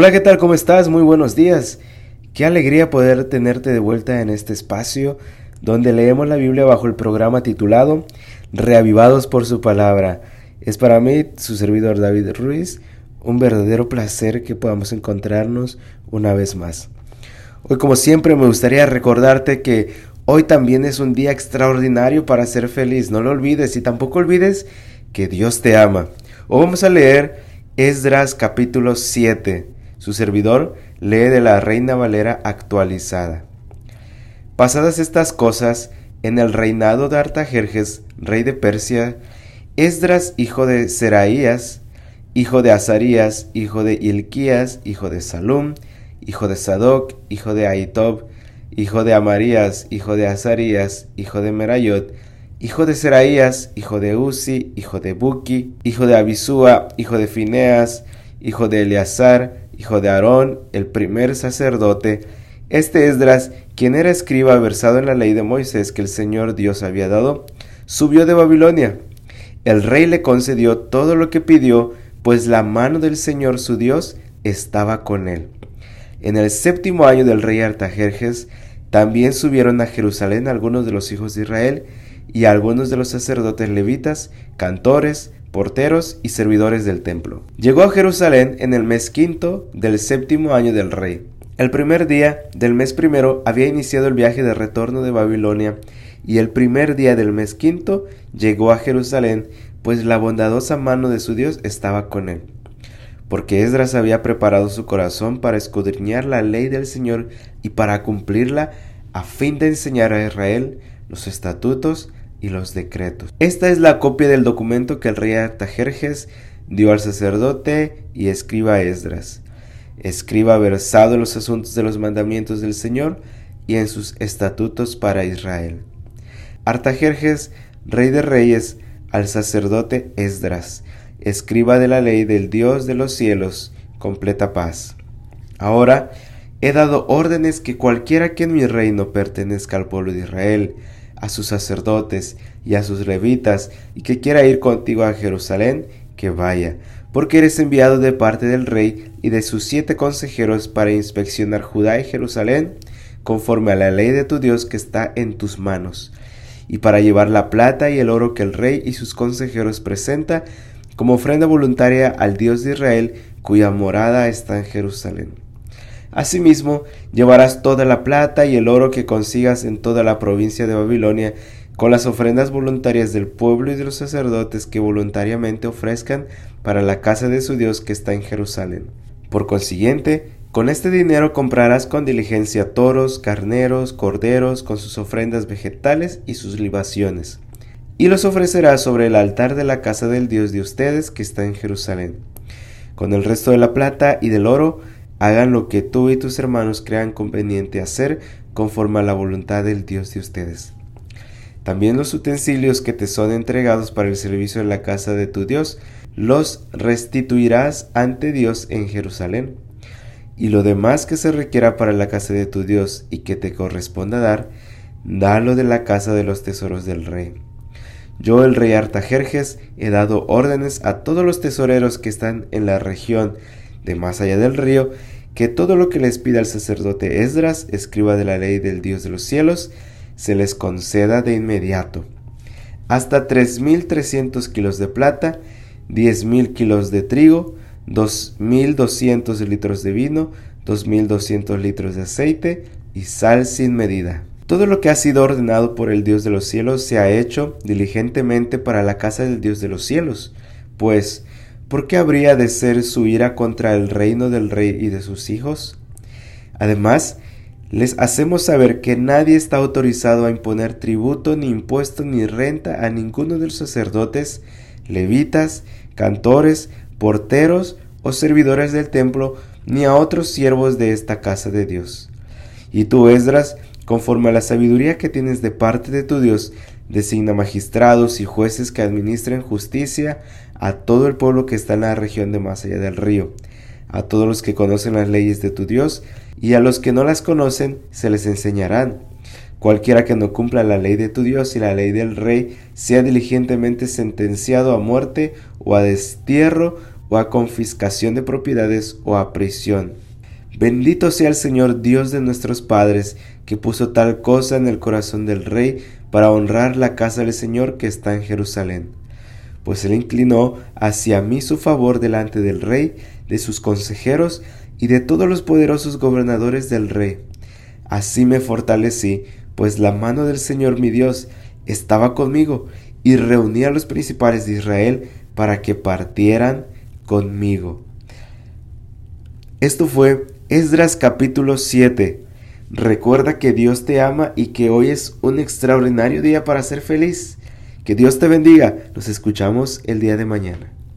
Hola, ¿qué tal? ¿Cómo estás? Muy buenos días. Qué alegría poder tenerte de vuelta en este espacio donde leemos la Biblia bajo el programa titulado Reavivados por su palabra. Es para mí, su servidor David Ruiz, un verdadero placer que podamos encontrarnos una vez más. Hoy como siempre me gustaría recordarte que hoy también es un día extraordinario para ser feliz. No lo olvides y tampoco olvides que Dios te ama. Hoy vamos a leer Esdras capítulo 7. Su servidor lee de la Reina Valera actualizada. Pasadas estas cosas, en el reinado de Artajerjes, rey de Persia, Esdras, hijo de Seraías, hijo de Azarías, hijo de Ilquías, hijo de Salum, hijo de Sadoc, hijo de Aitob, hijo de Amarías, hijo de Azarías, hijo de Merayot, hijo de Seraías, hijo de Uzi, hijo de Buki, hijo de Abisúa, hijo de Fineas, hijo de Eleazar, hijo de Aarón, el primer sacerdote, este Esdras, quien era escriba versado en la ley de Moisés que el Señor Dios había dado, subió de Babilonia. El rey le concedió todo lo que pidió, pues la mano del Señor su Dios estaba con él. En el séptimo año del rey Artajerjes, también subieron a Jerusalén algunos de los hijos de Israel y algunos de los sacerdotes levitas, cantores, porteros y servidores del templo. Llegó a Jerusalén en el mes quinto del séptimo año del rey. El primer día del mes primero había iniciado el viaje de retorno de Babilonia, y el primer día del mes quinto llegó a Jerusalén, pues la bondadosa mano de su Dios estaba con él. Porque Esdras había preparado su corazón para escudriñar la ley del Señor y para cumplirla, a fin de enseñar a Israel los estatutos y los decretos. Esta es la copia del documento que el rey Artajerjes dio al sacerdote y escriba Esdras. Escriba versado en los asuntos de los mandamientos del Señor y en sus estatutos para Israel. Artajerjes, rey de reyes, al sacerdote Esdras, escriba de la ley del Dios de los cielos, completa paz. Ahora he dado órdenes que cualquiera que en mi reino pertenezca al pueblo de Israel, a sus sacerdotes y a sus levitas, y que quiera ir contigo a Jerusalén, que vaya, porque eres enviado de parte del rey y de sus siete consejeros para inspeccionar Judá y Jerusalén, conforme a la ley de tu Dios que está en tus manos, y para llevar la plata y el oro que el rey y sus consejeros presenta como ofrenda voluntaria al Dios de Israel, cuya morada está en Jerusalén. Asimismo, llevarás toda la plata y el oro que consigas en toda la provincia de Babilonia, con las ofrendas voluntarias del pueblo y de los sacerdotes que voluntariamente ofrezcan para la casa de su Dios que está en Jerusalén. Por consiguiente, con este dinero comprarás con diligencia toros, carneros, corderos, con sus ofrendas vegetales y sus libaciones, y los ofrecerás sobre el altar de la casa del Dios de ustedes que está en Jerusalén. Con el resto de la plata y del oro, Hagan lo que tú y tus hermanos crean conveniente hacer conforme a la voluntad del Dios de ustedes. También los utensilios que te son entregados para el servicio en la casa de tu Dios, los restituirás ante Dios en Jerusalén. Y lo demás que se requiera para la casa de tu Dios y que te corresponda dar, dalo de la casa de los tesoros del rey. Yo, el rey Artajerjes, he dado órdenes a todos los tesoreros que están en la región de más allá del río, que todo lo que les pida el sacerdote Esdras, escriba de la ley del Dios de los cielos, se les conceda de inmediato. Hasta tres mil trescientos kilos de plata, diez mil kilos de trigo, dos mil doscientos litros de vino, dos mil doscientos litros de aceite y sal sin medida. Todo lo que ha sido ordenado por el Dios de los cielos se ha hecho diligentemente para la casa del Dios de los cielos, pues ¿por qué habría de ser su ira contra el reino del rey y de sus hijos? Además, les hacemos saber que nadie está autorizado a imponer tributo, ni impuesto, ni renta a ninguno de los sacerdotes, levitas, cantores, porteros o servidores del templo, ni a otros siervos de esta casa de Dios. Y tú, Esdras, conforme a la sabiduría que tienes de parte de tu Dios, designa magistrados y jueces que administren justicia a todo el pueblo que está en la región de más allá del río, a todos los que conocen las leyes de tu Dios, y a los que no las conocen se les enseñarán. Cualquiera que no cumpla la ley de tu Dios y la ley del rey sea diligentemente sentenciado a muerte o a destierro o a confiscación de propiedades o a prisión. Bendito sea el Señor Dios de nuestros padres, que puso tal cosa en el corazón del rey para honrar la casa del Señor que está en Jerusalén. Pues él inclinó hacia mí su favor delante del rey, de sus consejeros y de todos los poderosos gobernadores del rey. Así me fortalecí, pues la mano del Señor mi Dios estaba conmigo, y reuní a los principales de Israel para que partieran conmigo. Esto fue Esdras capítulo 7. Recuerda que Dios te ama y que hoy es un extraordinario día para ser feliz. Que Dios te bendiga. Nos escuchamos el día de mañana.